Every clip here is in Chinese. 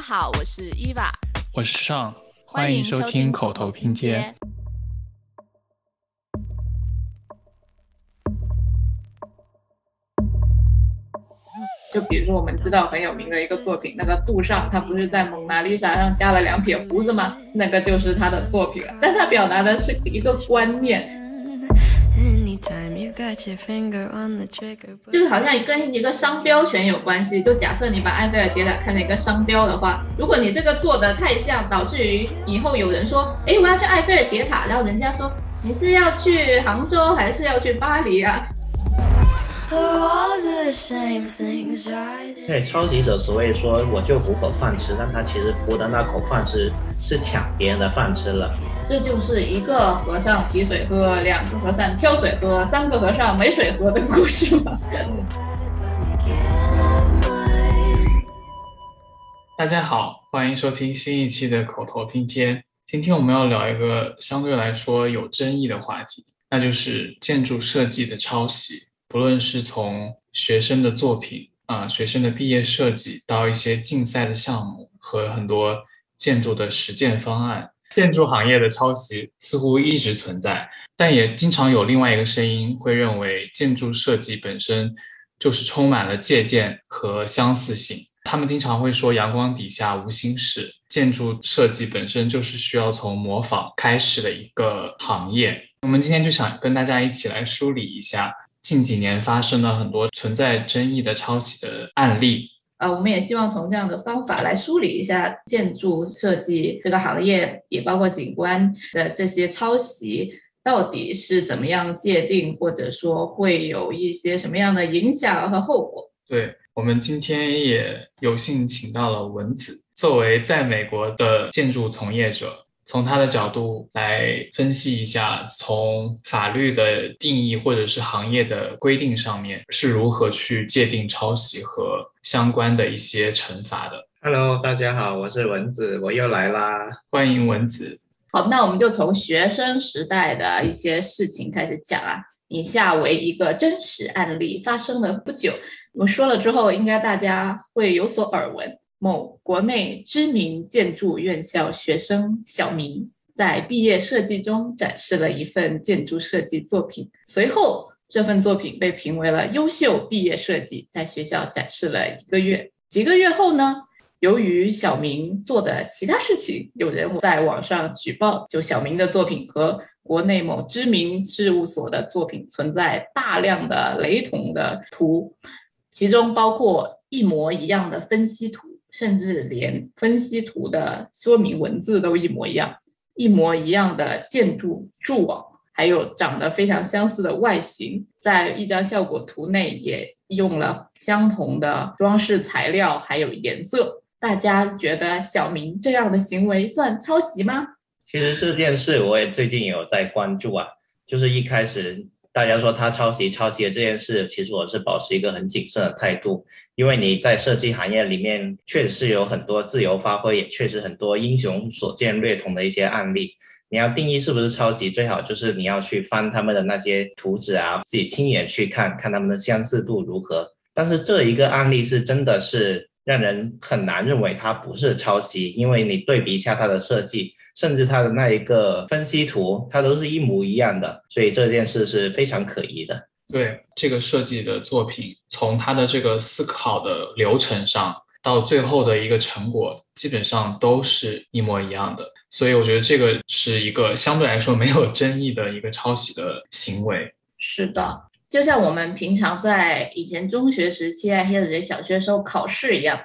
家好，我是伊娃，我是尚，欢欢迎收听口口头拼接。。就比如说我们知道很有名的一个作品，那个杜尚，他不是在蒙娜丽莎上加了两撇胡子吗？那个就是他的作品了，但他表达的是一个观念，就是好像跟一个商标权有关系。就假设你把埃菲尔铁塔看成一个商标的话，如果你这个做的太像，导致于以后有人说，哎，我要去埃菲尔铁塔，然后人家说你是要去杭州还是要去巴黎啊？对，抄袭者所谓说我就糊口饭吃，但他其实糊的那口饭吃是抢别人的饭吃了。这就是一个和尚提水喝，两个和尚挑水喝，三个和尚没水喝的故事吗？大家好，欢迎收听新一期的口头拼贴。今天我们要聊一个相对来说有争议的话题，那就是建筑设计的抄袭。不论是从学生的作品啊、学生的毕业设计，到一些竞赛的项目和很多建筑的实践方案，建筑行业的抄袭似乎一直存在，但也经常有另外一个声音会认为，建筑设计本身就是充满了借鉴和相似性。他们经常会说“阳光底下无心事”，建筑设计本身就是需要从模仿开始的一个行业。我们今天就想跟大家一起来梳理一下近几年发生了很多存在争议的抄袭的案例。呃，我们也希望从这样的方法来梳理一下建筑设计这个行业，也包括景观的这些抄袭到底是怎么样界定，或者说会有一些什么样的影响和后果。对我们今天也有幸请到了文子，作为在美国的建筑从业者，从他的角度来分析一下，从法律的定义或者是行业的规定上面是如何去界定抄袭和相关的一些惩罚的。Hello，大家好，我是蚊子，我又来啦。欢迎蚊子。好，那我们就从学生时代的一些事情开始讲啊。以下为一个真实案例，发生了不久。我说了之后，应该大家会有所耳闻。某国内知名建筑院校学生小明在毕业设计中展示了一份建筑设计作品，随后这份作品被评为了优秀毕业设计，在学校展示了一个月。几个月后呢，由于小明做的其他事情，有人在网上举报，就小明的作品和国内某知名事务所的作品存在大量的雷同的图，其中包括一模一样的分析图，甚至连分析图的说明文字都一模一样，一模一样的建筑柱网，还有长得非常相似的外形，在一张效果图内也用了相同的装饰材料，还有颜色。大家觉得小明这样的行为算抄袭吗？其实这件事我也最近有在关注啊，就是一开始大家说他抄袭抄袭的这件事，其实我是保持一个很谨慎的态度，因为你在设计行业里面确实是有很多自由发挥，也确实很多英雄所见略同的一些案例。你要定义是不是抄袭，最好就是你要去翻他们的那些图纸啊，自己亲眼去看看他们的相似度如何。但是这一个案例是真的是让人很难认为它不是抄袭，因为你对比一下它的设计，甚至它的那一个分析图，它都是一模一样的，所以这件事是非常可疑的。对这个设计的作品，从它的这个思考的流程上，到最后的一个成果，基本上都是一模一样的。所以我觉得这个是一个相对来说没有争议的一个抄袭的行为。是的，就像我们平常在以前中学时期啊，或者小学时候考试一样，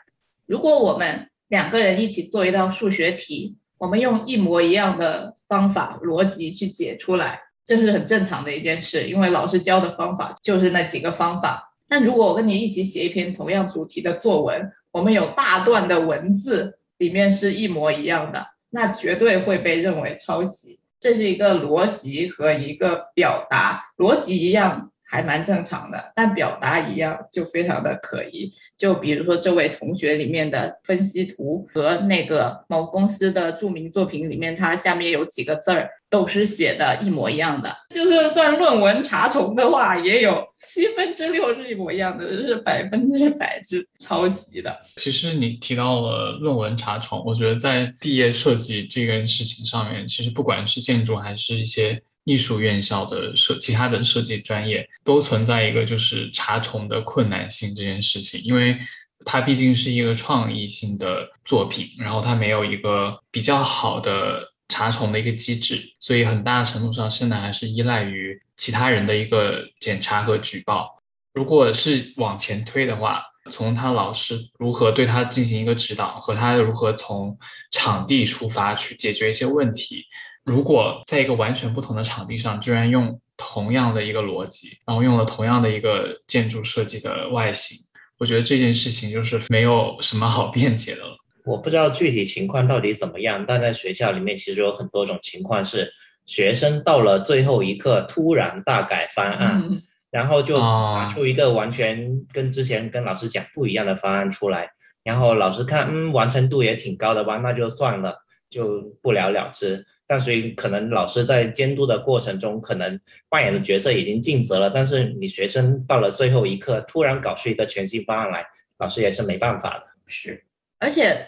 如果我们两个人一起做一道数学题，我们用一模一样的方法逻辑去解出来，这是很正常的一件事，因为老师教的方法就是那几个方法。但如果我跟你一起写一篇同样主题的作文，我们有大段的文字里面是一模一样的，那绝对会被认为抄袭。这是一个逻辑和一个表达，逻辑一样，还蛮正常的，但表达一样就非常的可疑。就比如说这位同学里面的分析图和那个某公司的著名作品里面，它下面有几个字儿都是写的一模一样的。就是算论文查重的话，也有七分之六是一模一样的，这是百分之百是抄袭的。其实你提到了论文查重，我觉得在毕业设计这件事情上面，其实不管是建筑还是一些。艺术院校的设其他的设计专业都存在一个就是查重的困难性这件事情，因为它毕竟是一个创意性的作品，然后它没有一个比较好的查重的一个机制，所以很大程度上现在还是依赖于其他人的一个检查和举报。如果是往前推的话，从他老师如何对他进行一个指导，和他如何从场地出发去解决一些问题。如果在一个完全不同的场地上，居然用同样的一个逻辑，然后用了同样的一个建筑设计的外形，我觉得这件事情就是没有什么好辩解的了。我不知道具体情况到底怎么样，但在学校里面其实有很多种情况是，学生到了最后一刻突然大改方案，然后就拿出一个完全跟之前跟老师讲不一样的方案出来，然后老师看，嗯，完成度也挺高的吧，那就算了，就不了了之。但所以可能老师在监督的过程中，可能扮演的角色已经尽责了，但是你学生到了最后一刻突然搞出一个全新方案来，老师也是没办法的。是，而且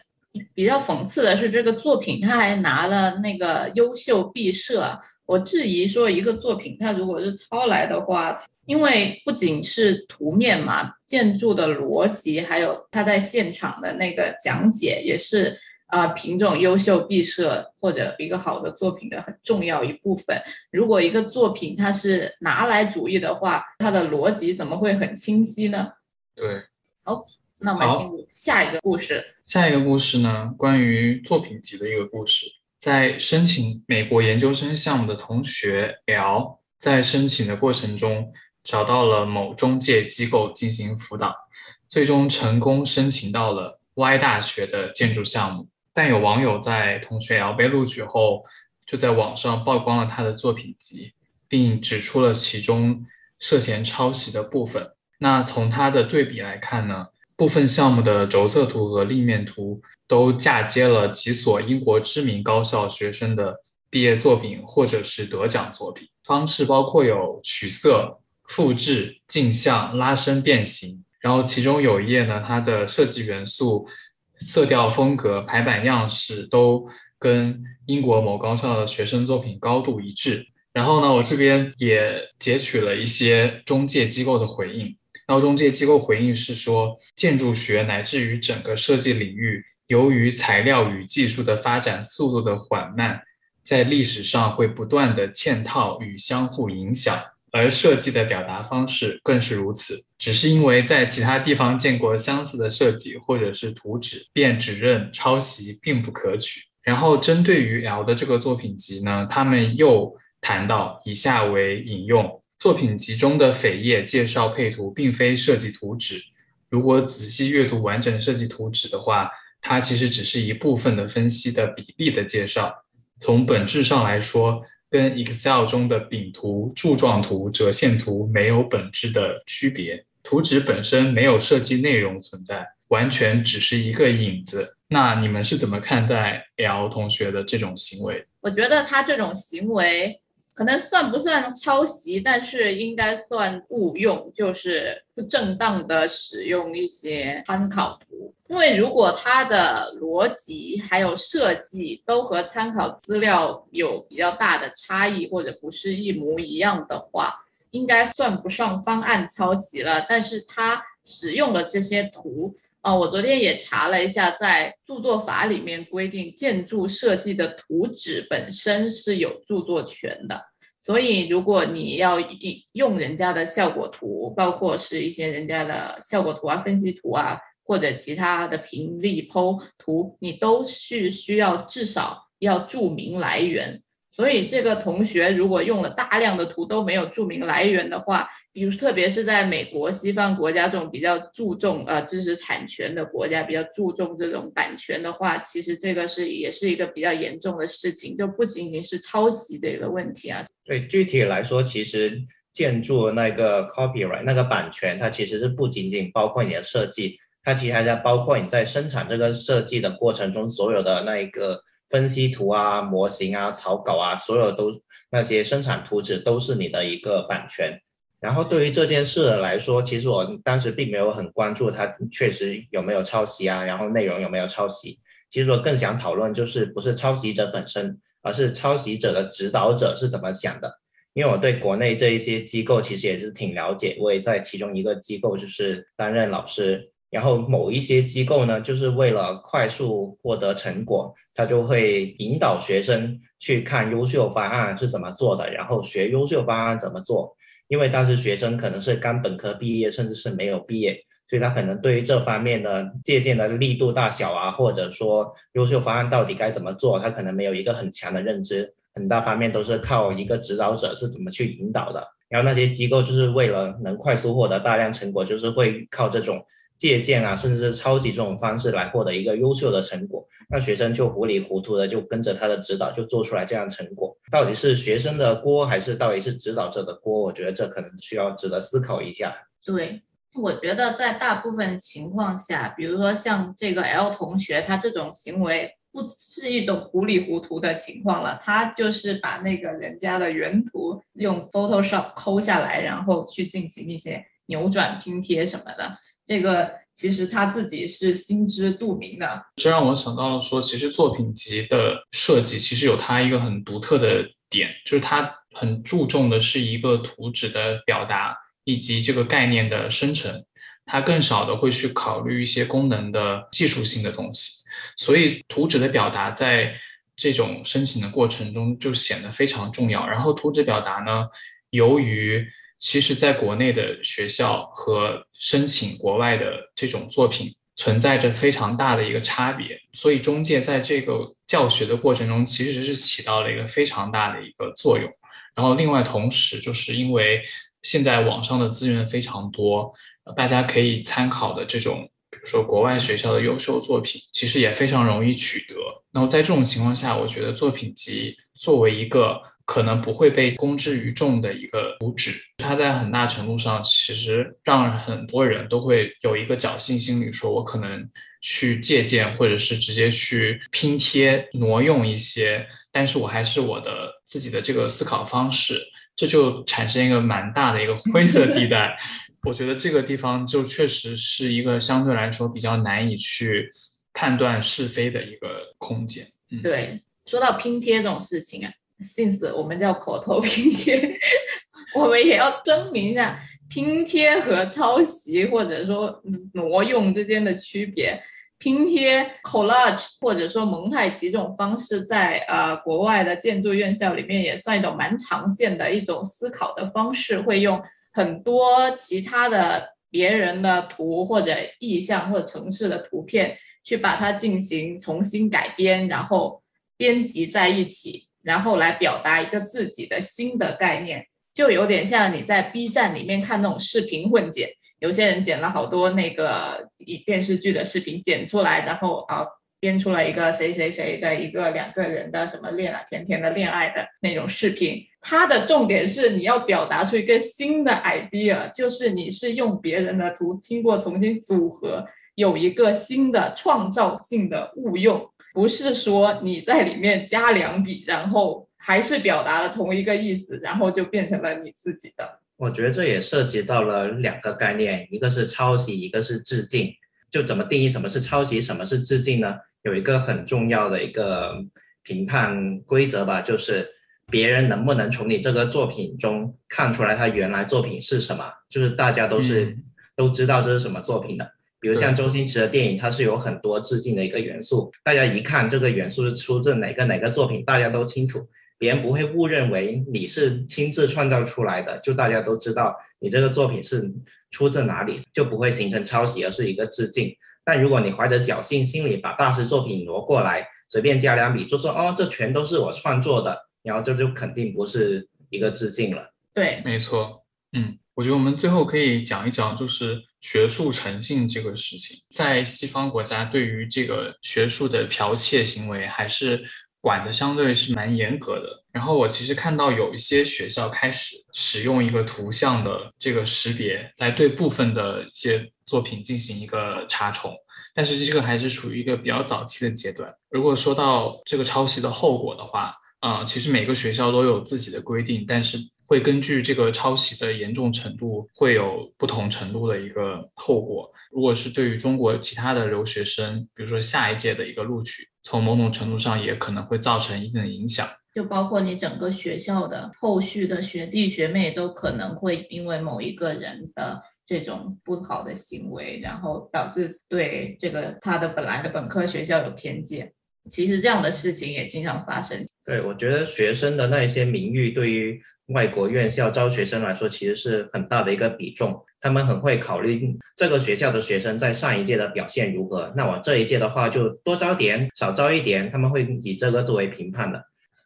比较讽刺的是，这个作品他还拿了那个优秀毕设。我质疑说，一个作品它如果是抄来的话，因为不仅是图面嘛，建筑的逻辑，还有他在现场的那个讲解也是。啊，品种优秀毕设或者一个好的作品的很重要一部分。如果一个作品它是拿来主义的话，它的逻辑怎么会很清晰呢？对，好，那我们进入下一个故事。下一个故事呢，关于作品集的一个故事。在申请美国研究生项目的同学 L，在申请的过程中找到了某中介机构进行辅导，最终成功申请到了 Y 大学的建筑项目。但有网友在同学 L 被录取后，就在网上曝光了他的作品集，并指出了其中涉嫌抄袭的部分。那从他的对比来看呢，部分项目的轴色图和立面图都嫁接了几所英国知名高校学生的毕业作品或者是得奖作品，方式包括有取色、复制、镜像、拉伸、变形。然后其中有一页呢，它的设计元素。色调风格、排版样式都跟英国某高校的学生作品高度一致。然后呢，我这边也截取了一些中介机构的回应。然后中介机构回应是说，建筑学乃至于整个设计领域，由于材料与技术的发展速度的缓慢，在历史上会不断的嵌套与相互影响。而设计的表达方式更是如此，只是因为在其他地方见过相似的设计或者是图纸，便指认抄袭并不可取。然后针对于 L 的这个作品集呢，他们又谈到以下为引用：作品集中的扉页介绍配图并非设计图纸，如果仔细阅读完整设计图纸的话，它其实只是一部分的分析的比例的介绍。从本质上来说。跟 Excel 中的饼图、柱状图、折线图没有本质的区别，图纸本身没有设计内容存在，完全只是一个影子。那你们是怎么看待 L 同学的这种行为？我觉得他这种行为。可能算不算抄袭，但是应该算误用，就是不正当的使用一些参考图。因为如果它的逻辑还有设计都和参考资料有比较大的差异，或者不是一模一样的话，应该算不上方案抄袭了。但是它使用的这些图。啊，我昨天也查了一下，在著作法里面规定，建筑设计的图纸本身是有著作权的。所以，如果你要用人家的效果图，包括是一些人家的效果图啊、分析图啊，或者其他的平立剖图，你都是需要至少要注明来源。所以，这个同学如果用了大量的图都没有注明来源的话，比如，特别是在美国西方国家这种比较注重呃知识产权的国家，比较注重这种版权的话，其实这个是也是一个比较严重的事情，就不仅仅是抄袭这个问题啊。对，具体来说，其实建筑那个 copyright 那个版权，它其实是不仅仅包括你的设计，它其实还在包括你在生产这个设计的过程中所有的那一个分析图啊、模型啊、草稿啊，所有都那些生产图纸都是你的一个版权。然后对于这件事来说，其实我当时并没有很关注它确实有没有抄袭啊，然后内容有没有抄袭。其实我更想讨论就是不是抄袭者本身，而是抄袭者的指导者是怎么想的。因为我对国内这一些机构其实也是挺了解，我也在其中一个机构就是担任老师。然后某一些机构呢，就是为了快速获得成果，他就会引导学生去看优秀方案是怎么做的，然后学优秀方案怎么做。因为当时学生可能是刚本科毕业，甚至是没有毕业，所以他可能对于这方面的界限的力度大小啊，或者说优秀方案到底该怎么做，他可能没有一个很强的认知，很大方面都是靠一个指导者是怎么去引导的。然后那些机构就是为了能快速获得大量成果，就是会靠这种借鉴啊，甚至是抄袭这种方式来获得一个优秀的成果。那学生就糊里糊涂的就跟着他的指导就做出来这样成果，到底是学生的锅还是到底是指导者的锅？我觉得这可能需要值得思考一下。对，我觉得在大部分情况下，比如说像这个 L 同学，他这种行为不是一种糊里糊涂的情况了，他就是把那个人家的原图用 Photoshop 抠下来，然后去进行一些扭转拼贴什么的，这个。其实他自己是心知肚明的，这让我想到了说，其实作品集的设计其实有它一个很独特的点，就是它很注重的是一个图纸的表达以及这个概念的生成，它更少的会去考虑一些功能的技术性的东西，所以图纸的表达在这种申请的过程中就显得非常重要。然后图纸表达呢，由于其实，在国内的学校和申请国外的这种作品存在着非常大的一个差别，所以中介在这个教学的过程中其实是起到了一个非常大的一个作用。然后，另外同时，就是因为现在网上的资源非常多，大家可以参考的这种，比如说国外学校的优秀作品，其实也非常容易取得。那么在这种情况下，我觉得作品集作为一个。可能不会被公之于众的一个图纸，它在很大程度上其实让很多人都会有一个侥幸心理，说我可能去借鉴或者是直接去拼贴挪用一些，但是我还是我的自己的这个思考方式，这就产生一个蛮大的一个灰色地带。我觉得这个地方就确实是一个相对来说比较难以去判断是非的一个空间。嗯对，说到拼贴这种事情啊。Since 我们叫口头拼贴，我们也要证明一下拼贴和抄袭或者说挪用之间的区别。拼贴 collage 或者说蒙太奇这种方式，在呃国外的建筑院校里面也算一种蛮常见的一种思考的方式，会用很多其他的别人的图或者意象或者城市的图片去把它进行重新改编，然后编辑在一起。然后来表达一个自己的新的概念，就有点像你在 B 站里面看那种视频混剪，有些人剪了好多那个电视剧的视频剪出来，然后啊编出了一个谁谁谁的一个两个人的什么恋啊甜甜的恋爱的那种视频。它的重点是你要表达出一个新的 idea，就是你是用别人的图经过重新组合，有一个新的创造性的误用。不是说你在里面加两笔，然后还是表达了同一个意思，然后就变成了你自己的。我觉得这也涉及到了两个概念，一个是抄袭，一个是致敬。就怎么定义什么是抄袭，什么是致敬呢？有一个很重要的一个评判规则吧，就是别人能不能从你这个作品中看出来他原来作品是什么，就是大家都是都知道这是什么作品的。比如像周星驰的电影，它是有很多致敬的一个元素，大家一看这个元素是出自哪个哪个作品，大家都清楚，别人不会误认为你是亲自创造出来的，就大家都知道你这个作品是出自哪里，就不会形成抄袭，而是一个致敬。但如果你怀着侥幸心理把大师作品挪过来，随便加两笔，就说哦这全都是我创作的，然后这就肯定不是一个致敬了。对，没错，嗯。我觉得我们最后可以讲一讲，就是学术诚信这个事情，在西方国家对于这个学术的剽窃行为还是管的相对是蛮严格的。然后我其实看到有一些学校开始使用一个图像的这个识别来对部分的一些作品进行一个查重，但是这个还是处于一个比较早期的阶段。如果说到这个抄袭的后果的话，啊、其实每个学校都有自己的规定，但是会根据这个抄袭的严重程度，会有不同程度的一个后果。如果是对于中国其他的留学生，比如说下一届的一个录取，从某种程度上也可能会造成一定的影响。就包括你整个学校的后续的学弟学妹都可能会因为某一个人的这种不好的行为，然后导致对这个他的本来的本科学校有偏见。其实这样的事情也经常发生。对，我觉得学生的那一些名誉对于外国院校招学生来说，其实是很大的一个比重。他们很会考虑这个学校的学生在上一届的表现如何，那我这一届的话就多招点，少招一点，他们会以这个作为评判的。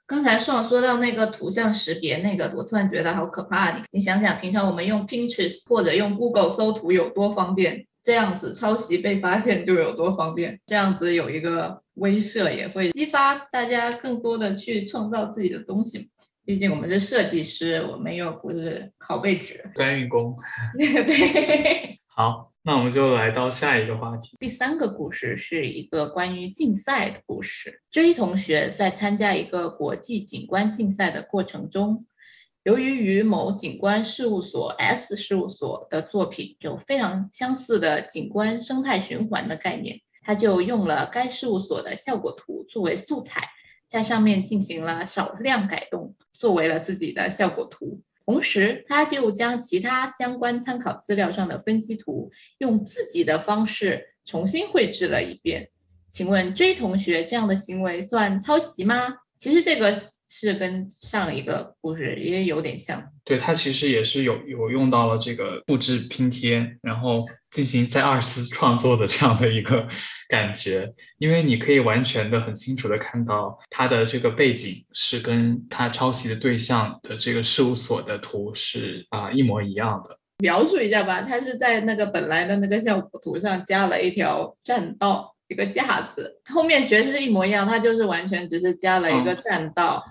刚才上说到那个图像识别那个，我突然觉得好可怕。你你想想，平常我们用 Pinterest 或者用 Google 搜图有多方便，这样子抄袭被发现就有多方便。这样子有一个威慑，也会激发大家更多的去创造自己的东西。毕竟我们是设计师，我们又不是拷贝纸。搬运工。对。好，那我们就来到下一个话题。第三个故事是一个关于竞赛的故事。J 同学在参加一个国际景观竞赛的过程中，由于与某景观事务所 S 事务所的作品有非常相似的景观生态循环的概念，他就用了该事务所的效果图作为素材，在上面进行了少量改动，作为了自己的效果图。同时，他就将其他相关参考资料上的分析图，用自己的方式重新绘制了一遍。请问 J 同学这样的行为算抄袭吗？其实这个是跟上一个故事也有点像。对，它其实也是有有用到了这个复制拼贴，然后进行再二次创作的这样的一个 感觉，因为你可以完全的很清楚的看到它的这个背景是跟它抄袭的对象的这个事务所的图是啊、一模一样的。描述一下吧，它是在那个本来的那个效果图上加了一条栈道，一个架子，后面全是一模一样，它就是完全只是加了一个栈道。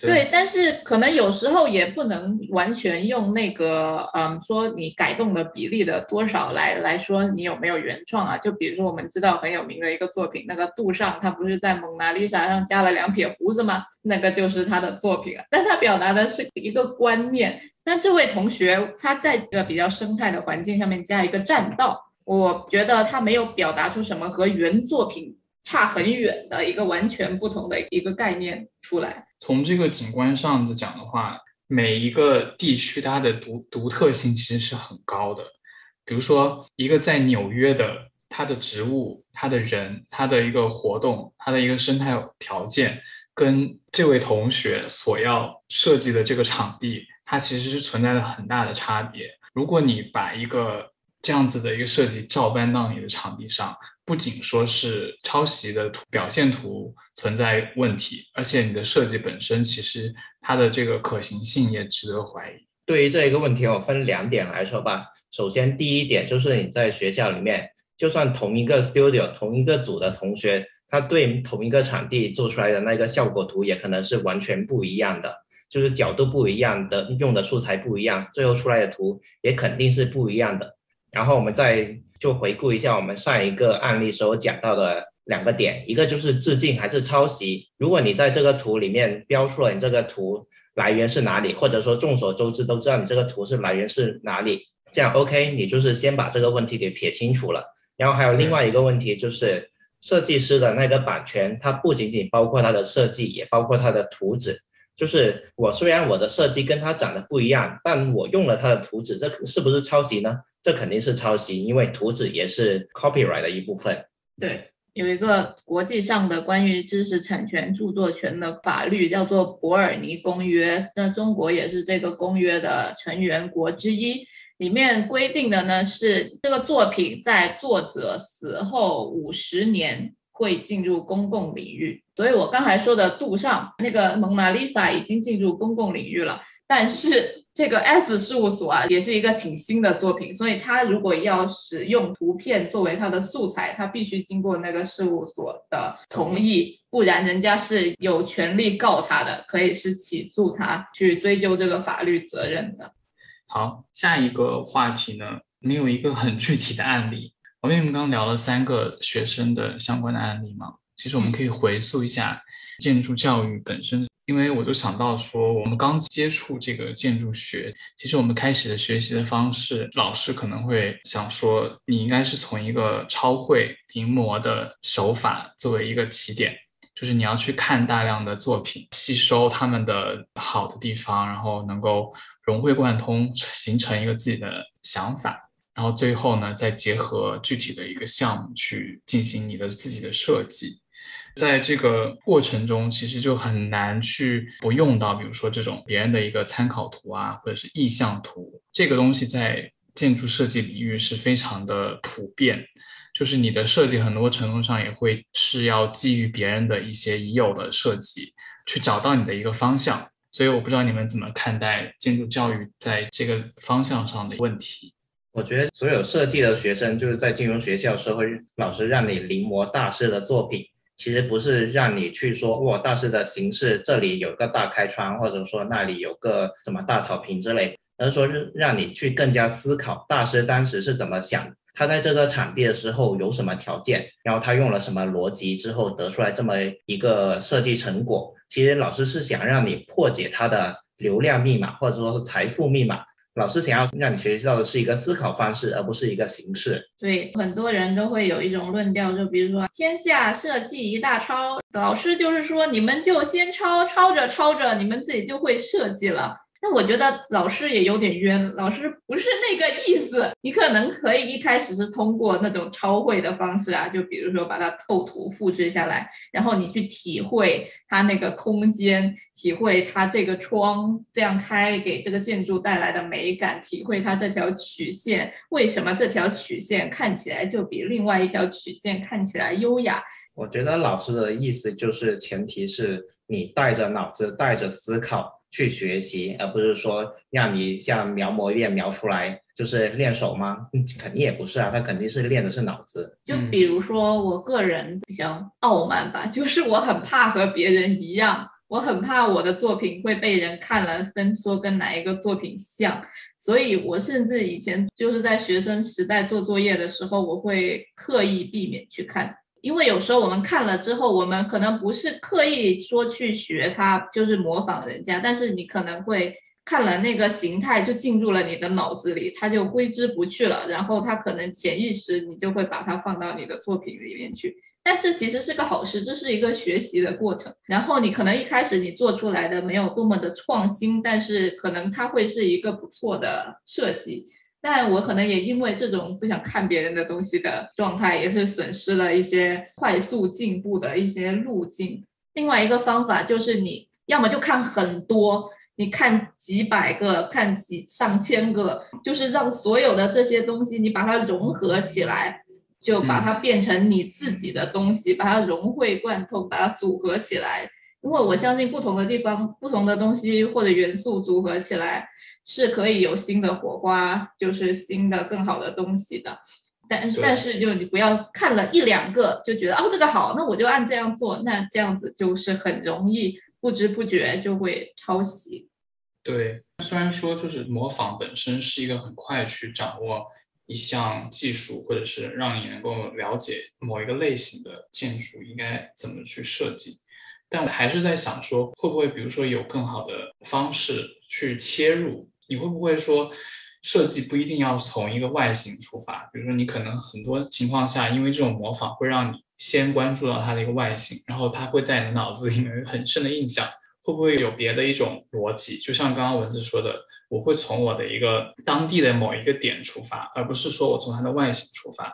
对，但是可能有时候也不能完全用那个，嗯，说你改动的比例的多少来来说你有没有原创啊？就比如说我们知道很有名的一个作品，那个杜尚他不是在蒙娜丽莎上加了两撇胡子吗？那个就是他的作品啊，但他表达的是一个观念。但这位同学他在一个比较生态的环境上面加一个栈道，我觉得他没有表达出什么和原作品差很远的一个完全不同的一个概念出来。从这个景观上的讲的话，每一个地区它的独独特性其实是很高的。比如说，一个在纽约的，它的植物、它的人、它的一个活动、它的一个生态条件，跟这位同学所要设计的这个场地，它其实是存在着很大的差别。如果你把一个这样子的一个设计照搬到你的场地上，不仅说是抄袭的图表现图存在问题，而且你的设计本身其实它的这个可行性也值得怀疑。对于这一个问题，我分两点来说吧。首先，第一点就是你在学校里面，就算同一个 studio、同一个组的同学，他对同一个场地做出来的那个效果图，也可能是完全不一样的，就是角度不一样的，用的素材不一样，最后出来的图也肯定是不一样的。然后我们再就回顾一下我们上一个案例时候讲到的两个点，一个就是致敬还是抄袭。如果你在这个图里面标出了你这个图来源是哪里，或者说众所周知都知道你这个图是来源是哪里，这样 OK，你就是先把这个问题给撇清楚了。然后还有另外一个问题就是设计师的那个版权，它不仅仅包括他的设计，也包括他的图纸。就是我虽然我的设计跟他长得不一样，但我用了他的图纸，这是不是抄袭呢？这肯定是抄袭，因为图纸也是 copyright 的一部分。对，有一个国际上的关于知识产权、著作权的法律，叫做《伯尔尼公约》。那中国也是这个公约的成员国之一。里面规定的呢是，这个作品在作者死后五十年会进入公共领域。所以我刚才说的杜尚那个蒙娜丽莎已经进入公共领域了，但是这个 S 事务所啊，也是一个挺新的作品，所以他如果要使用图片作为他的素材，他必须经过那个事务所的同意，不然人家是有权利告他的，可以是起诉他去追究这个法律责任的。好，下一个话题呢，没有一个很具体的案例。我们刚刚聊了三个学生的相关的案例嘛，其实我们可以回溯一下建筑教育本身。因为我就想到说，我们刚接触这个建筑学，其实我们开始的学习的方式，老师可能会想说，你应该是从一个超会临摹的手法作为一个起点，就是你要去看大量的作品，吸收他们的好的地方，然后能够融会贯通，形成一个自己的想法，然后最后呢，再结合具体的一个项目去进行你的自己的设计。在这个过程中，其实就很难去不用到，比如说这种别人的一个参考图啊，或者是意向图，这个东西在建筑设计领域是非常的普遍。就是你的设计很多程度上也会是要基于别人的一些已有的设计，去找到你的一个方向。所以我不知道你们怎么看待建筑教育在这个方向上的问题。我觉得所有设计的学生就是在进入学校时候，老师让你临摹大师的作品。其实不是让你去说哇，大师的形式这里有个大开窗，或者说那里有个什么大草坪之类，而是说让你去更加思考大师当时是怎么想，他在这个场地的时候有什么条件，然后他用了什么逻辑之后得出来这么一个设计成果。其实老师是想让你破解他的流量密码，或者说是财富密码。老师想要让你学习到的是一个思考方式，而不是一个形式。对，很多人都会有一种论调，就比如说“天下设计一大抄”，老师就是说你们就先抄，抄着抄着，你们自己就会设计了。那我觉得老师也有点冤，老师不是那个意思。你可能可以一开始是通过那种抄绘的方式啊，就比如说把它透图复制下来，然后你去体会它那个空间，体会它这个窗这样开给这个建筑带来的美感，体会它这条曲线为什么这条曲线看起来就比另外一条曲线看起来优雅。我觉得老师的意思就是，前提是你带着脑子，带着思考。去学习，而不是说让你像描摹一遍描出来，就是练手吗？肯定也不是啊，他肯定是练的是脑子。就比如说，我个人比较傲慢吧，就是我很怕和别人一样，我很怕我的作品会被人看了跟说跟哪一个作品像，所以我甚至以前就是在学生时代做作业的时候，我会刻意避免去看。因为有时候我们看了之后，我们可能不是刻意说去学它，就是模仿人家，但是你可能会看了那个形态就进入了你的脑子里，它就挥之不去了，然后它可能潜意识你就会把它放到你的作品里面去。但这其实是个好事，这是一个学习的过程。然后你可能一开始你做出来的没有多么的创新，但是可能它会是一个不错的设计。但我可能也因为这种不想看别人的东西的状态，也是损失了一些快速进步的一些路径。另外一个方法就是，你要么就看很多，你看几百个，看几上千个，就是让所有的这些东西你把它融合起来，就把它变成你自己的东西，把它融会贯通，把它组合起来。因为我相信不同的地方、不同的东西或者元素组合起来是可以有新的火花，就是新的更好的东西的。但但是就你不要看了一两个就觉得哦这个好，那我就按这样做，那这样子就是很容易不知不觉就会抄袭。对，虽然说就是模仿本身是一个很快去掌握一项技术，或者是让你能够了解某一个类型的建筑应该怎么去设计。但我还是在想说，会不会比如说有更好的方式去切入？你会不会说，设计不一定要从一个外形出发？比如说你可能很多情况下，因为这种模仿会让你先关注到它的一个外形，然后它会在你的脑子里面有很深的印象。会不会有别的一种逻辑？就像刚刚文字说的，我会从我的一个当地的某一个点出发，而不是说我从它的外形出发，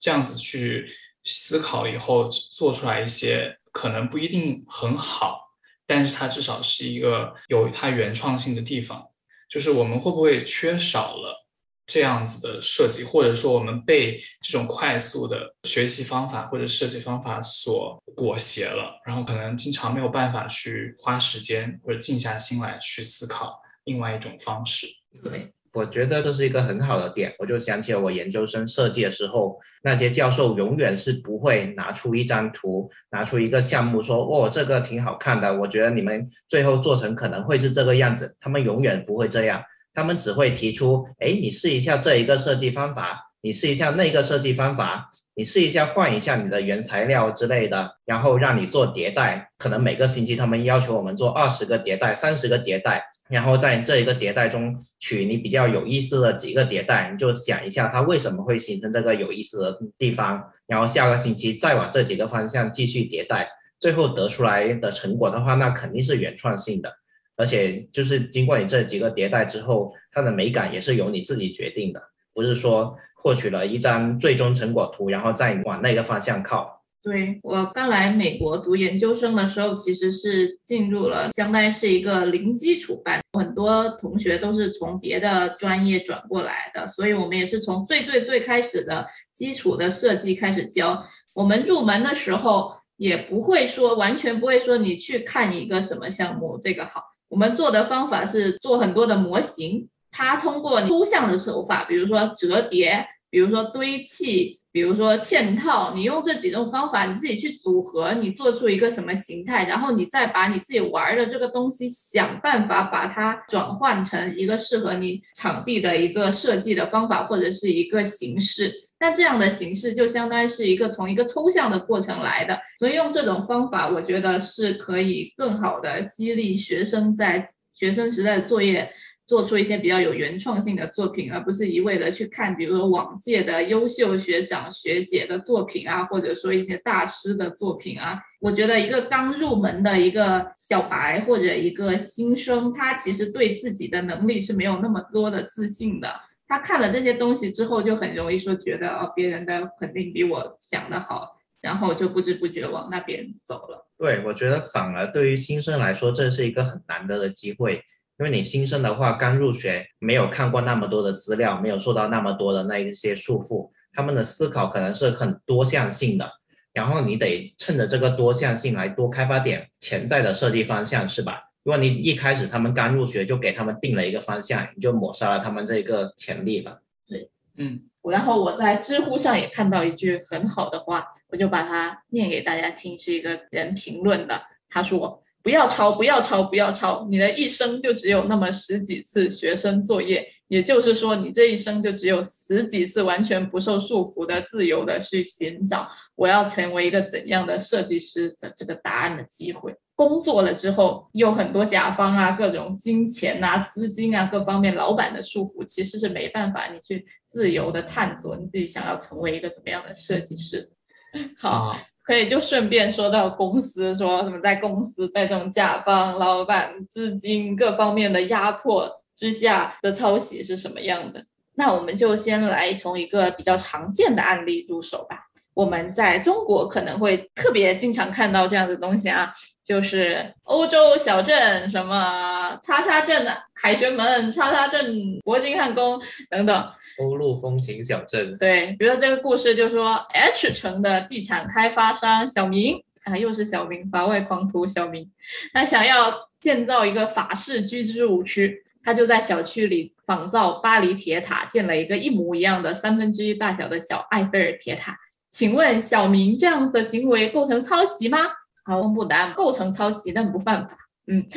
这样子去思考以后做出来一些。可能不一定很好，但是它至少是一个有它原创性的地方。就是我们会不会缺少了这样子的设计，或者说我们被这种快速的学习方法或者设计方法所裹挟了，然后可能经常没有办法去花时间或者静下心来去思考另外一种方式。对，我觉得这是一个很好的点，我就想起了我研究生设计的时候，那些教授永远是不会拿出一张图，拿出一个项目说，哦，这个挺好看的，我觉得你们最后做成可能会是这个样子。他们永远不会这样，他们只会提出，哎，你试一下这一个设计方法。你试一下那个设计方法，你试一下换一下你的原材料之类的，然后让你做迭代。可能每个星期他们要求我们做二十个迭代、三十个迭代，然后在这一个迭代中取你比较有意思的几个迭代，你就想一下它为什么会形成这个有意思的地方，然后下个星期再往这几个方向继续迭代，最后得出来的成果的话，那肯定是原创性的，而且就是经过你这几个迭代之后，它的美感也是由你自己决定的，不是说。获取了一张最终成果图，然后再往那个方向靠。对我刚来美国读研究生的时候，其实是进入了相当于是一个零基础班，很多同学都是从别的专业转过来的，所以我们也是从最最最开始的基础的设计开始教。我们入门的时候也不会说完全不会说你去看一个什么项目这个好，我们做的方法是做很多的模型。它通过抽象的手法，比如说折叠，比如说堆砌，比如说嵌套，你用这几种方法，你自己去组合，你做出一个什么形态，然后你再把你自己玩的这个东西想办法把它转换成一个适合你场地的一个设计的方法或者是一个形式。那这样的形式就相当于是一个从一个抽象的过程来的，所以用这种方法，我觉得是可以更好的激励学生在学生时代的作业。做出一些比较有原创性的作品，而不是一味的去看，比如说往届的优秀学长学姐的作品啊，或者说一些大师的作品啊。我觉得一个刚入门的一个小白或者一个新生，他其实对自己的能力是没有那么多的自信的。他看了这些东西之后，就很容易说觉得哦，别人的肯定比我想的好，然后就不知不觉往那边走了。对，我觉得反而对于新生来说，这是一个很难得的机会。因为你新生的话，刚入学，没有看过那么多的资料，没有受到那么多的那一些束缚，他们的思考可能是很多向性的。然后你得趁着这个多项性来多开发点潜在的设计方向，是吧？如果你一开始他们刚入学就给他们定了一个方向，你就抹杀了他们这个潜力了。对，嗯。然后我在知乎上也看到一句很好的话，我就把它念给大家听，是一个人评论的，他说。不要抄，不要抄，不要抄！你的一生就只有那么十几次学生作业，也就是说，你这一生就只有十几次完全不受束缚的、自由的去寻找我要成为一个怎样的设计师的这个答案的机会。工作了之后，有很多甲方啊、各种金钱啊、资金啊各方面老板的束缚，其实是没办法你去自由的探索你自己想要成为一个怎么样的设计师。好。可以就顺便说到公司，说什么在公司在这种甲方、老板、资金各方面的压迫之下的抄袭是什么样的？那我们就先来从一个比较常见的案例入手吧。我们在中国可能会特别经常看到这样的东西啊，就是欧洲小镇什么叉叉镇的凯旋门、叉叉镇铂金汉宫等等。欧陆风情小镇，对，比如这个故事就是说，H 城的地产开发商小明啊，又是小明，法外狂徒小明，他想要建造一个法式居住区，他就在小区里仿造巴黎铁塔，建了一个一模一样的三分之一大小的小埃菲尔铁塔。请问小明这样的行为构成抄袭吗？好，公布答案，构成抄袭，但不犯法。嗯。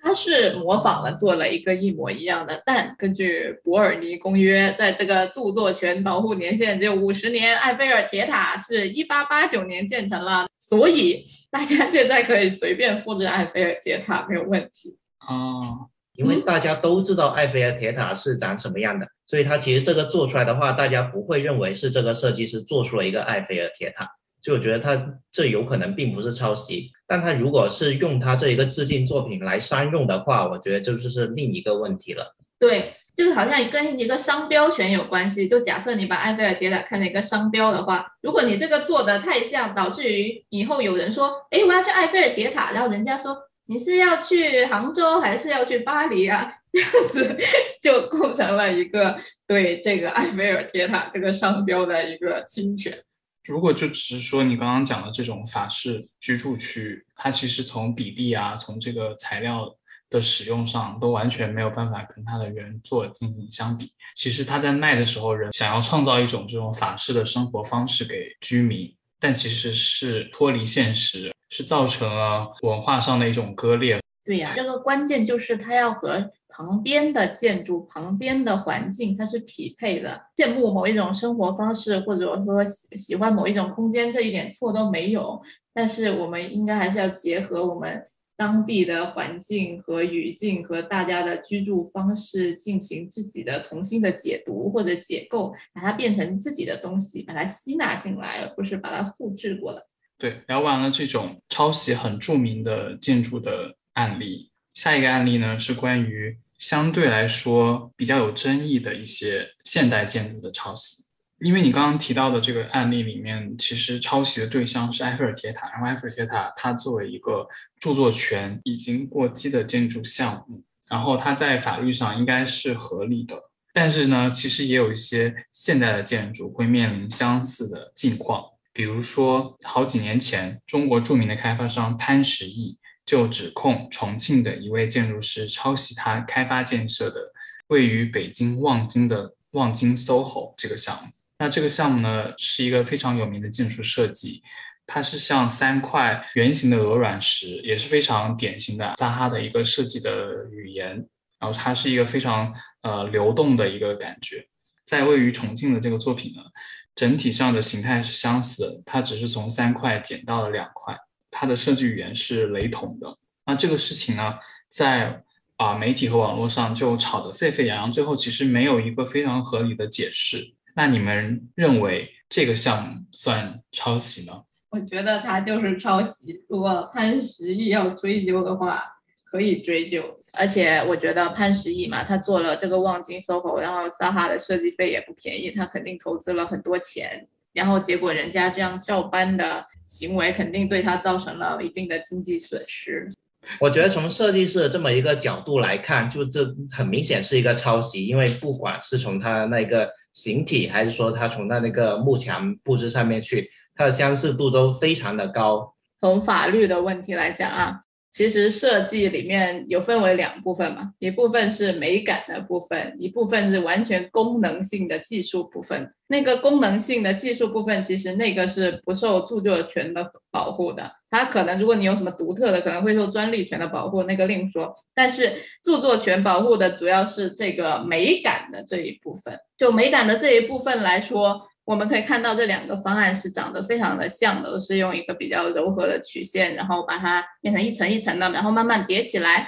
他是模仿了做了一个一模一样的，但根据伯尔尼公约，在这个著作权保护年限只有五十年。埃菲尔铁塔是一八八九年建成了，所以大家现在可以随便复制埃菲尔铁塔没有问题。哦，因为大家都知道埃菲尔铁塔是长什么样的，所以它其实这个做出来的话，大家不会认为是这个设计师做出了一个埃菲尔铁塔。就我觉得它这有可能并不是抄袭，但它如果是用它这一个致敬作品来商用的话，我觉得就是是另一个问题了。对，就是好像跟一个商标权有关系。就假设你把埃菲尔铁塔看成一个商标的话，如果你这个做的太像，导致于以后有人说，哎，我要去埃菲尔铁塔，然后人家说你是要去杭州还是要去巴黎啊？这样子就构成了一个对这个埃菲尔铁塔这个商标的一个侵权。如果就只是说你刚刚讲的这种法式居住区，它其实从比例啊，从这个材料的使用上都完全没有办法跟它的原作进行相比。其实他在卖的时候，人想要创造一种这种法式的生活方式给居民，但其实是脱离现实，是造成了文化上的一种割裂。对呀，这个关键就是它要和旁边的建筑、旁边的环境它是匹配的。羡慕某一种生活方式，或者说喜喜欢某一种空间，这一点错都没有。但是我们应该还是要结合我们当地的环境和语境和大家的居住方式进行自己的重新的解读或者解构，把它变成自己的东西，把它吸纳进来，而不是把它复制过来。对，聊完了这种抄袭很著名的建筑的案例，下一个案例呢是关于相对来说比较有争议的一些现代建筑的抄袭。因为你刚刚提到的这个案例里面，其实抄袭的对象是埃菲尔铁塔，然后埃菲尔铁塔它作为一个著作权已经过期的建筑项目，然后它在法律上应该是合理的。但是呢，其实也有一些现代的建筑会面临相似的境况，比如说好几年前，中国著名的开发商潘石屹就指控重庆的一位建筑师抄袭他开发建设的位于北京望京的望京 SOHO 这个项目。那这个项目呢，是一个非常有名的建筑设计，它是像三块圆形的鹅卵石，也是非常典型的扎哈的一个设计的语言。然后它是一个非常呃流动的一个感觉。在位于重庆的这个作品呢，整体上的形态是相似的，它只是从三块减到了两块，它的设计语言是雷同的。那这个事情呢，在啊媒体和网络上就吵得沸沸扬扬，最后其实没有一个非常合理的解释。那你们认为这个项目算抄袭呢？我觉得它就是抄袭。如果潘石屹要追究的话，可以追究。而且我觉得潘石屹嘛，他做了这个望京 SOHO，然后撒哈的设计费也不便宜，他肯定投资了很多钱。然后结果人家这样照搬的行为，肯定对他造成了一定的经济损失。我觉得从设计师的这么一个角度来看，就这很明显是一个抄袭，因为不管是从他那个。形体还是说它从它那个幕墙布置上面去，它的相似度都非常的高。从法律的问题来讲啊。其实设计里面有分为两部分嘛，一部分是美感的部分，一部分是完全功能性的技术部分。那个功能性的技术部分，其实那个是不受著作权的保护的。它可能如果你有什么独特的，可能会受专利权的保护，那个另说。但是著作权保护的主要是这个美感的这一部分。就美感的这一部分来说。我们可以看到这两个方案是长得非常的像的，都是用一个比较柔和的曲线，然后把它变成一层一层的，然后慢慢叠起来。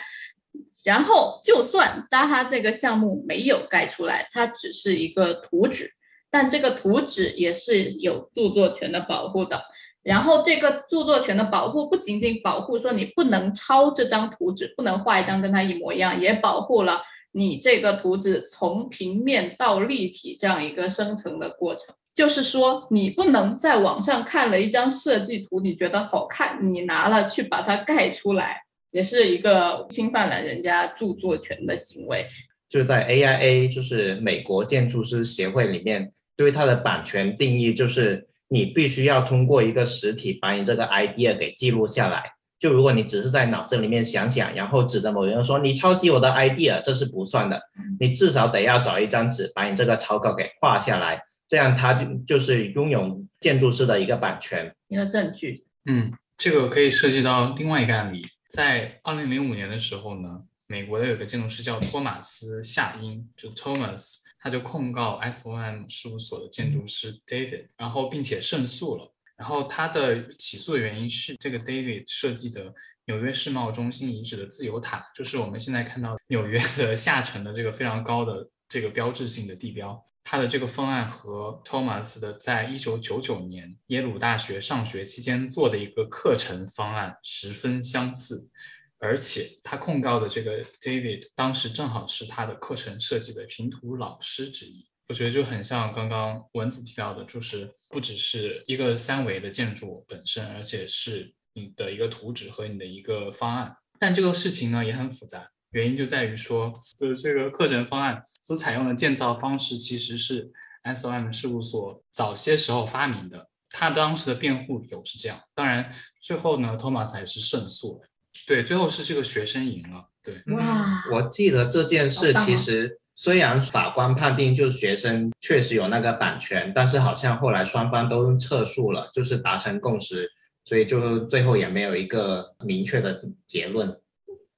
然后就算扎哈这个项目没有盖出来，它只是一个图纸，但这个图纸也是有著作权的保护的。然后这个著作权的保护不仅仅保护说你不能抄这张图纸，不能画一张跟它一模一样，也保护了你这个图纸从平面到立体这样一个生成的过程。就是说，你不能在网上看了一张设计图，你觉得好看，你拿了去把它盖出来，也是一个侵犯了人家著作权的行为。就是在 AIA，就是美国建筑师协会里面，对它的版权定义就是你必须要通过一个实体把你这个 idea 给记录下来。就如果你只是在脑子里面想想，然后指着某人说你抄袭我的 idea，这是不算的。你至少得要找一张纸，把你这个草稿给画下来。这样，他就就是拥有建筑师的一个版权，一个证据。嗯，这个可以涉及到另外一个案例，在二零零五年的时候呢，美国的有个建筑师叫托马斯夏因，就 Thomas，他就控告 SOM 事务所的建筑师 David，然后并且胜诉了。然后他的起诉的原因是，这个 David 设计的纽约世贸中心遗址的自由塔，就是我们现在看到纽约的下沉的这个非常高的这个标志性的地标。他的这个方案和 Thomas 的在一九九九年耶鲁大学上学期间做的一个课程方案十分相似，而且他控告的这个 David 当时正好是他的课程设计的平图老师之一。我觉得就很像刚刚文子提到的，就是不只是一个三维的建筑本身，而且是你的一个图纸和你的一个方案。但这个事情呢也很复杂。原因就在于说，就是这个课程方案所采用的建造方式，其实是 SOM 事务所早些时候发明的。他当时的辩护理由是这样，当然最后呢，托马斯还是胜诉了。对，最后是这个学生赢了。对，哇，我记得这件事其实虽然法官判定就是学生确实有那个版权，但是好像后来双方都撤诉了，就是达成共识，所以就最后也没有一个明确的结论。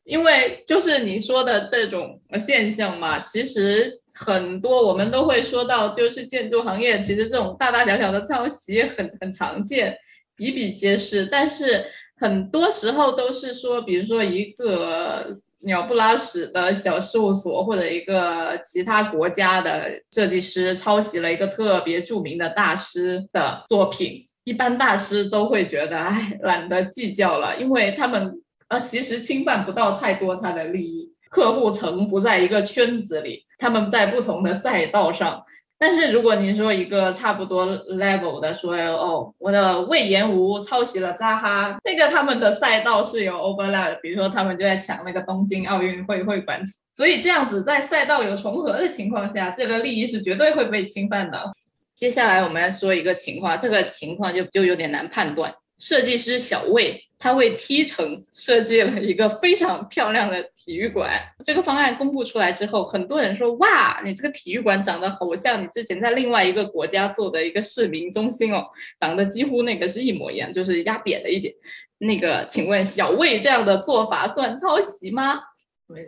因为就是你说的这种现象嘛，其实很多我们都会说到，就是建筑行业其实这种大大小小的抄袭很很常见，比比皆是。但是很多时候都是说，比如说一个鸟不拉屎的小事务所，或者一个其他国家的设计师抄袭了一个特别著名的大师的作品，一般大师都会觉得，哎，懒得计较了，因为他们呃其实侵犯不到太多他的利益，客户层不在一个圈子里，他们在不同的赛道上。但是如果你说一个差不多 level 的说，哦，我的魏延吴抄袭了扎哈，那个他们的赛道是有 overlap，比如说他们就在抢那个东京奥运会会馆，所以这样子在赛道有重合的情况下，这个利益是绝对会被侵犯的。接下来我们来说一个情况，这个情况就就有点难判断。设计师小魏他为 T 城设计了一个非常漂亮的体育馆。这个方案公布出来之后，很多人说：“哇，你这个体育馆长得好像你之前在另外一个国家做的一个市民中心哦，长得几乎那个是一模一样，就是压扁了一点。”那个，请问小魏这样的做法算抄袭吗？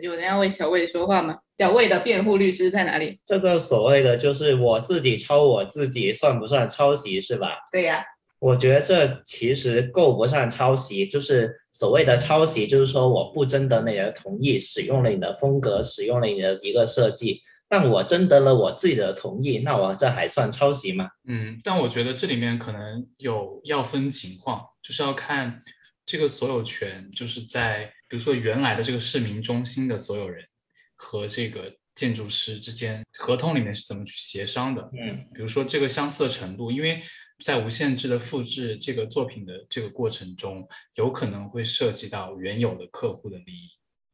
有人要为小魏说话吗？小魏的辩护律师在哪里？这个所谓的就是我自己抄我自己，算不算抄袭是吧？对呀、我觉得这其实够不上抄袭，就是所谓的抄袭，就是说我不征得你的同意，使用了你的风格，使用了你的一个设计，但我征得了我自己的同意，那我这还算抄袭吗？嗯，但我觉得这里面可能有要分情况，就是要看这个所有权，就是在比如说原来的这个市民中心的所有人和这个建筑师之间合同里面是怎么去协商的。嗯，比如说这个相似的程度，因为在无限制的复制这个作品的这个过程中，有可能会涉及到原有的客户的利益。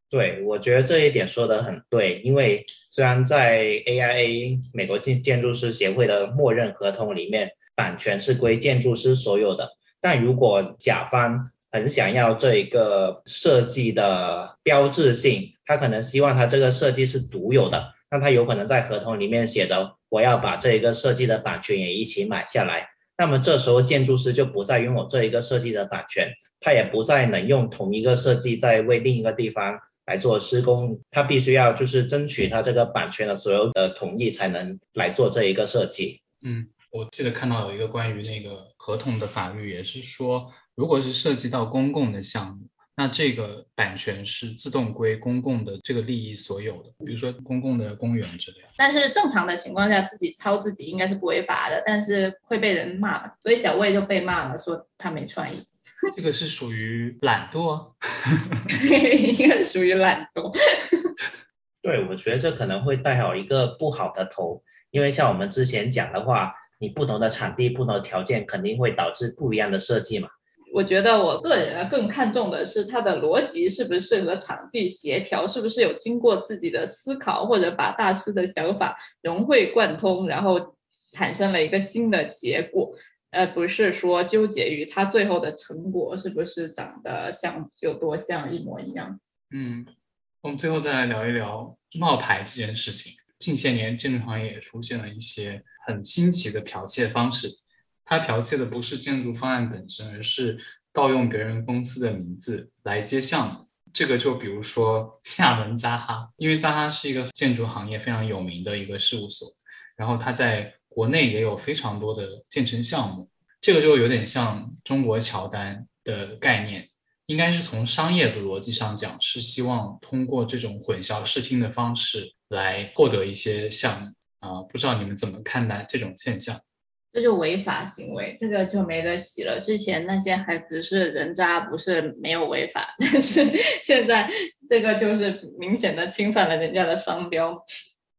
对，我觉得这一点说的很对，因为虽然在 AIA 美国建建筑师协会的默认合同里面，版权是归建筑师所有的，但如果甲方很想要这一个设计的标志性，他可能希望他这个设计是独有的，那他有可能在合同里面写着我要把这一个设计的版权也一起买下来。那么这时候建筑师就不再拥有这一个设计的版权，他也不再能用同一个设计在为另一个地方来做施工，他必须要就是争取他这个版权的所有的同意才能来做这一个设计。嗯，我记得看到有一个关于那个合同的法律，也是说，如果是涉及到公共的项目，那这个版权是自动归公共的这个利益所有的，比如说公共的公园之类的。但是正常的情况下，自己抄自己应该是不违法的，但是会被人骂嘛，所以小魏就被骂了，说他没创意，这个是属于懒惰啊。应该属于懒惰。对，我觉得这可能会带好一个不好的头，因为像我们之前讲的话，你不同的场地、不同的条件，肯定会导致不一样的设计嘛。我觉得我个人更看重的是它的逻辑是不是和场地协调，是不是有经过自己的思考，或者把大师的想法融会贯通，然后产生了一个新的结果，而不是说纠结于它最后的成果是不是长得像有多像一模一样。嗯，我们最后再来聊一聊冒牌这件事情。近些年，建筑行业也出现了一些很新奇的剽窃方式。他剽窃的不是建筑方案本身，而是盗用别人公司的名字来接项目。这个就比如说 厦门扎哈，因为扎哈是一个建筑行业非常有名的一个事务所，然后它在国内也有非常多的建成项目。这个就有点像中国乔丹的概念，应该是从商业的逻辑上讲，是希望通过这种混淆视听的方式来获得一些项目啊、不知道你们怎么看待这种现象？这就违法行为，这个就没得洗了。之前那些还只是人渣，不是没有违法，但是 现在这个就是明显的侵犯了人家的商标。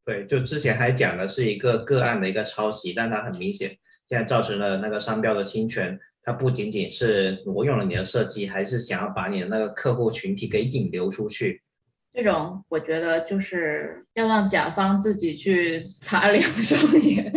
对，就之前还讲的是一个个案的一个抄袭，但它很明显现在造成了那个商标的侵权。它不仅仅是挪用了你的设计，还是想要把你的那个客户群体给引流出去。这种我觉得就是要让甲方自己去擦亮双眼，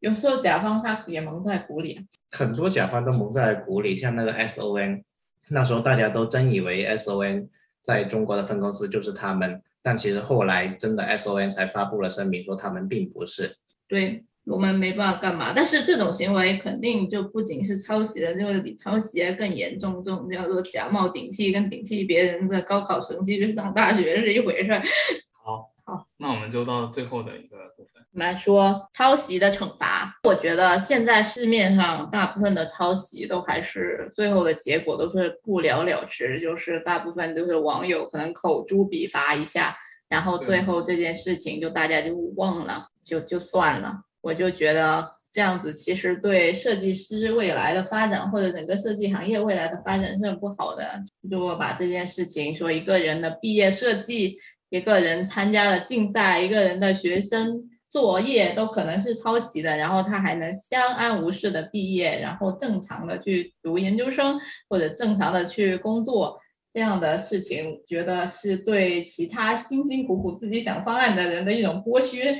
有时候甲方他也蒙在鼓里啊。很多甲方都蒙在鼓里，像那个 SON，那时候大家都真以为 SON 在中国的分公司就是他们，但其实后来真的 SON 才发布了声明说他们并不是。对我们没办法干嘛，但是这种行为肯定就不仅是抄袭的，就会比抄袭还更严重，这种叫做假冒顶替，跟顶替别人的高考成绩去上大学是一回事儿。好，好，那我们就到最后的一个部分。我们来说抄袭的惩罚，我觉得现在市面上大部分的抄袭都还是最后的结果都是不了了之，就是大部分就是网友可能口诛笔伐一下，然后最后这件事情就大家就忘了，就就算了。我就觉得这样子其实对设计师未来的发展或者整个设计行业未来的发展是很不好的。如果把这件事情说一个人的毕业设计，一个人参加了竞赛，一个人的学生作业都可能是抄袭的，然后他还能相安无事的毕业，然后正常的去读研究生或者正常的去工作，这样的事情，觉得是对其他辛辛苦苦自己想方案的人的一种剥削。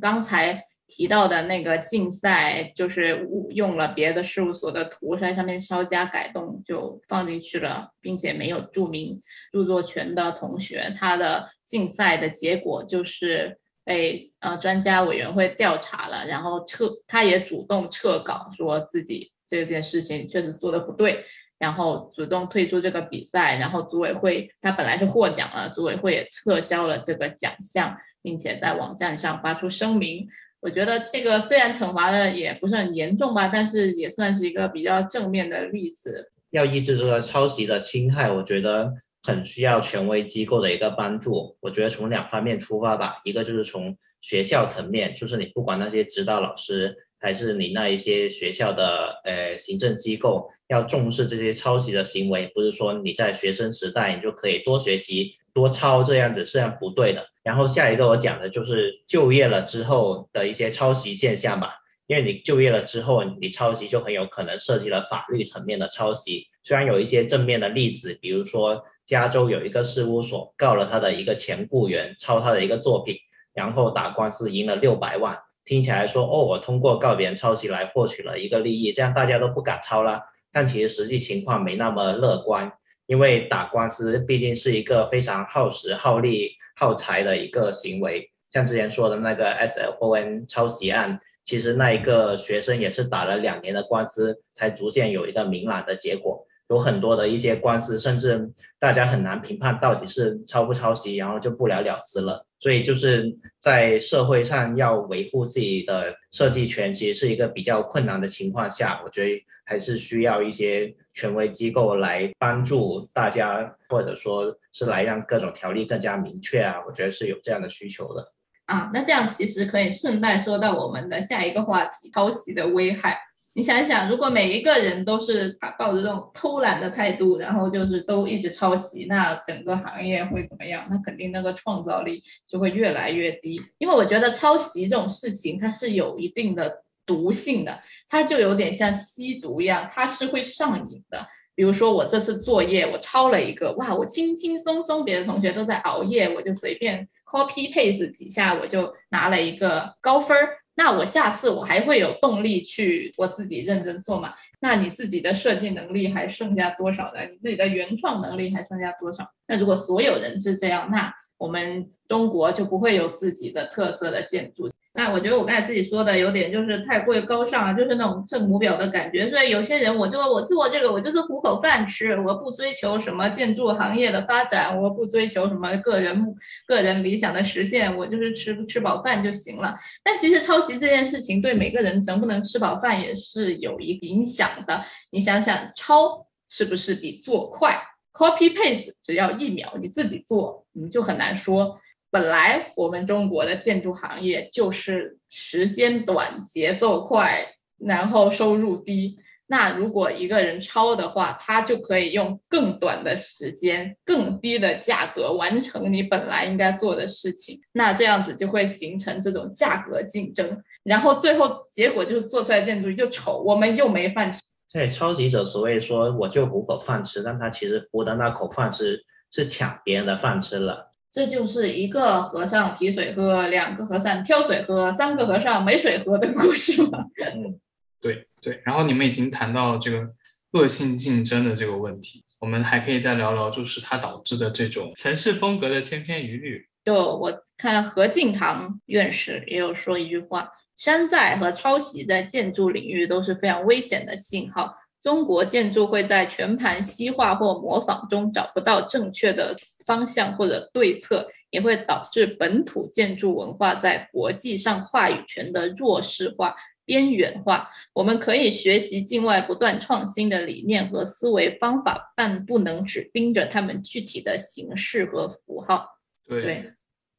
刚才。提到的那个竞赛，就是用了别的事务所的图，在上面稍加改动就放进去了，并且没有注明著作权的同学，他的竞赛的结果就是被呃专家委员会调查了，然后撤，他也主动撤稿，说自己这件事情确实做的不对，然后主动退出这个比赛，然后组委会他本来是获奖了，组委会也撤销了这个奖项，并且在网站上发出声明。我觉得这个虽然惩罚的也不是很严重吧，但是也算是一个比较正面的例子。要抑制这个抄袭的侵害，我觉得很需要权威机构的一个帮助。我觉得从两方面出发吧，一个就是从学校层面，就是你不管那些指导老师，还是你那一些学校的呃行政机构，要重视这些抄袭的行为，不是说你在学生时代你就可以多学习。多抄这样子是不对的。然后下一个我讲的就是就业了之后的一些抄袭现象吧。因为你就业了之后，你抄袭就很有可能涉及了法律层面的抄袭。虽然有一些正面的例子，比如说加州有一个事务所告了他的一个前雇员抄他的一个作品，然后打官司赢了六百万。听起来说哦，我通过告别人抄袭来获取了一个利益，这样大家都不敢抄了。但其实实际情况没那么乐观。因为打官司毕竟是一个非常耗时、耗力、耗财的一个行为，像之前说的那个 S L O N 抄袭案，其实那一个学生也是打了两年的官司，才逐渐有一个明朗的结果。有很多的一些官司，甚至大家很难评判到底是抄不抄袭，然后就不了了之了。所以就是在社会上要维护自己的设计权，其实是一个比较困难的情况下，我觉得还是需要一些权威机构来帮助大家，或者说是来让各种条例更加明确啊。我觉得是有这样的需求的。啊，那这样其实可以顺带说到我们的下一个话题：抄袭的危害。你想想，如果每一个人都是他抱着这种偷懒的态度，然后就是都一直抄袭，那整个行业会怎么样？那肯定那个创造力就会越来越低。因为我觉得抄袭这种事情，它是有一定的毒性的，它就有点像吸毒一样，它是会上瘾的。比如说我这次作业我抄了一个，哇，我轻轻松松，别的同学都在熬夜，我就随便 copy paste 几下，我就拿了一个高分儿。那我下次我还会有动力去我自己认真做嘛？那你自己的设计能力还剩下多少呢？你自己的原创能力还剩下多少？那如果所有人是这样，那我们中国就不会有自己的特色的建筑。那我觉得我刚才自己说的有点就是太过于高尚了，就是那种圣母婊的感觉。所以有些人我就我做这个，我就是糊口饭吃，我不追求什么建筑行业的发展，我不追求什么个人个人理想的实现，我就是吃吃饱饭就行了。但其实抄袭这件事情对每个人能不能吃饱饭也是有一影响的。你想想，抄是不是比做快？Copy paste 只要一秒，你自己做你就很难说。本来我们中国的建筑行业就是时间短、节奏快，然后收入低。那如果一个人抄的话，他就可以用更短的时间、更低的价格完成你本来应该做的事情。那这样子就会形成这种价格竞争，然后最后结果就是做出来建筑又丑，我们又没饭吃。对，抄袭者所谓说我就糊口饭吃，但他其实糊的那口饭是是抢别人的饭吃了。这就是一个和尚提水喝，两个和尚挑水喝，三个和尚没水喝的故事吗？嗯，对对。然后你们已经谈到这个恶性竞争的这个问题，我们还可以再聊聊，就是它导致的这种城市风格的千篇一律。就我看何敬堂院士也有说一句话：山寨和抄袭在建筑领域都是非常危险的信号。中国建筑会在全盘西化或模仿中找不到正确的方向或者对策，也会导致本土建筑文化在国际上话语权的弱势化、边缘化。我们可以学习境外不断创新的理念和思维方法，但不能只盯着他们具体的形式和符号。对，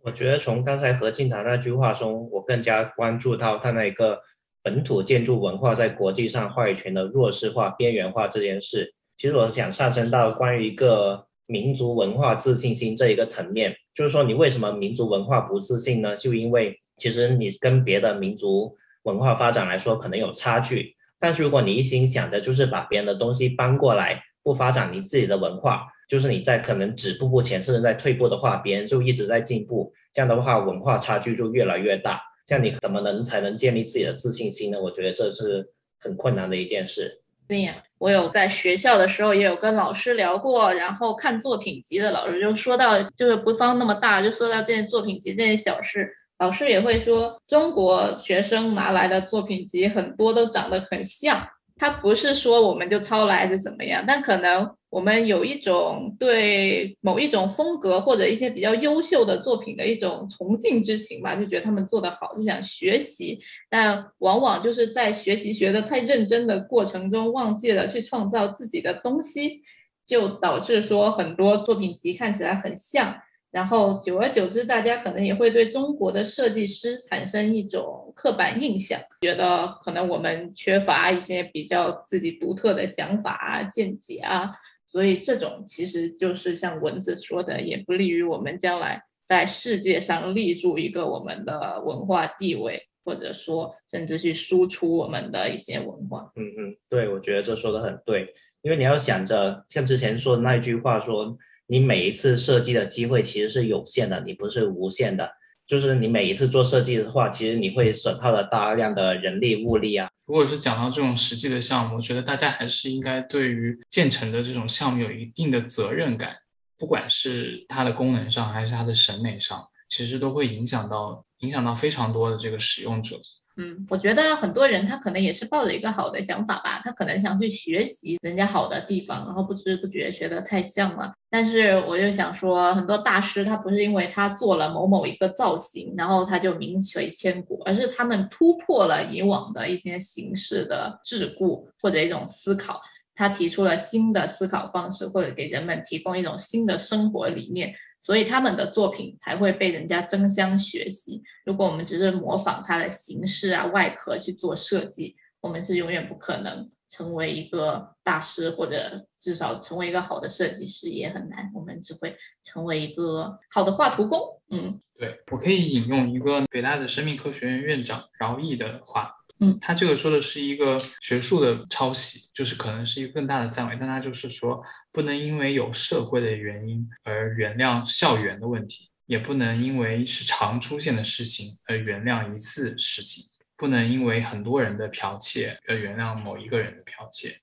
我觉得从刚才何敬堂那句话中，我更加关注到他那一个。本土建筑文化在国际上话语权的弱势化、边缘化这件事，其实我想上升到关于一个民族文化自信心这一个层面，就是说你为什么民族文化不自信呢？就因为其实你跟别的民族文化发展来说可能有差距，但是如果你一心想着就是把别人的东西搬过来，不发展你自己的文化，就是你在可能止步不前，甚至在退步的话，别人就一直在进步，这样的话文化差距就越来越大。像你怎么能才能建立自己的自信心呢？我觉得这是很困难的一件事。对呀，我有在学校的时候也有跟老师聊过，然后看作品集的老师就说到，就是不放那么大，就说到这些作品集这些小事，老师也会说，中国学生拿来的作品集很多都长得很像。他不是说我们就抄来是怎么样，但可能我们有一种对某一种风格或者一些比较优秀的作品的一种崇敬之情吧，就觉得他们做得好，就想学习。但往往就是在学习学得太认真的过程中，忘记了去创造自己的东西，就导致说很多作品集看起来很像。然后久而久之，大家可能也会对中国的设计师产生一种刻板印象，觉得可能我们缺乏一些比较自己独特的想法啊、见解啊，所以这种其实就是像文字说的，也不利于我们将来在世界上立住一个我们的文化地位，或者说甚至去输出我们的一些文化。嗯嗯，对，我觉得这说的很对，因为你要想着像之前说的那一句话说。你每一次设计的机会其实是有限的，你不是无限的。就是你每一次做设计的话，其实你会损耗了大量的人力物力啊。如果是讲到这种实际的项目，我觉得大家还是应该对于建成的这种项目有一定的责任感，不管是它的功能上还是它的审美上，其实都会影响到影响到非常多的这个使用者。嗯，我觉得很多人他可能也是抱着一个好的想法吧，他可能想去学习人家好的地方，然后不知不觉学得太像了。但是我就想说，很多大师他不是因为他做了某某一个造型，然后他就名垂千古，而是他们突破了以往的一些形式的桎梏或者一种思考，他提出了新的思考方式，或者给人们提供一种新的生活理念。所以他们的作品才会被人家争相学习。如果我们只是模仿它的形式啊、外壳去做设计，我们是永远不可能成为一个大师，或者至少成为一个好的设计师也很难。我们只会成为一个好的画图工。嗯，对我可以引用一个北大的生命科学院院长饶毅的话。嗯，他这个说的是一个学术的抄袭，就是可能是一个更大的范围，但他就是说，不能因为有社会的原因而原谅校园的问题，也不能因为是常出现的事情而原谅一次事情，不能因为很多人的剽窃而原谅某一个人的剽窃。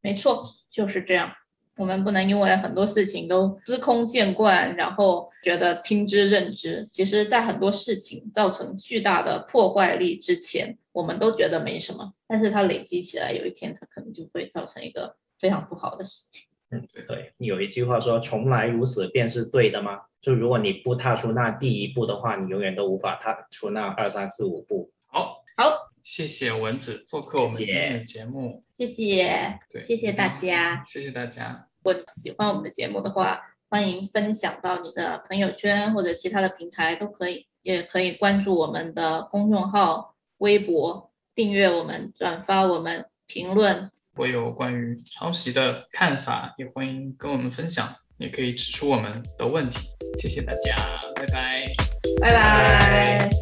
没错，就是这样。我们不能因为很多事情都司空见惯，然后觉得听之任之。其实，在很多事情造成巨大的破坏力之前，我们都觉得没什么。但是它累积起来，有一天它可能就会造成一个非常不好的事情。嗯，对对。有一句话说：“从来如此，便是对的吗？”就如果你不踏出那第一步的话，你永远都无法踏出那二三四五步。好，好。谢谢蚊子做客我们今天的节目，谢谢，谢谢谢谢大家，谢谢大家。如果喜欢我们的节目的话，欢迎分享到你的朋友圈或者其他的平台都可以，也可以关注我们的公众号、微博，订阅我们、转发我们、评论。我有关于抄袭的看法，也欢迎跟我们分享，也可以指出我们的问题。谢谢大家，拜拜，拜拜。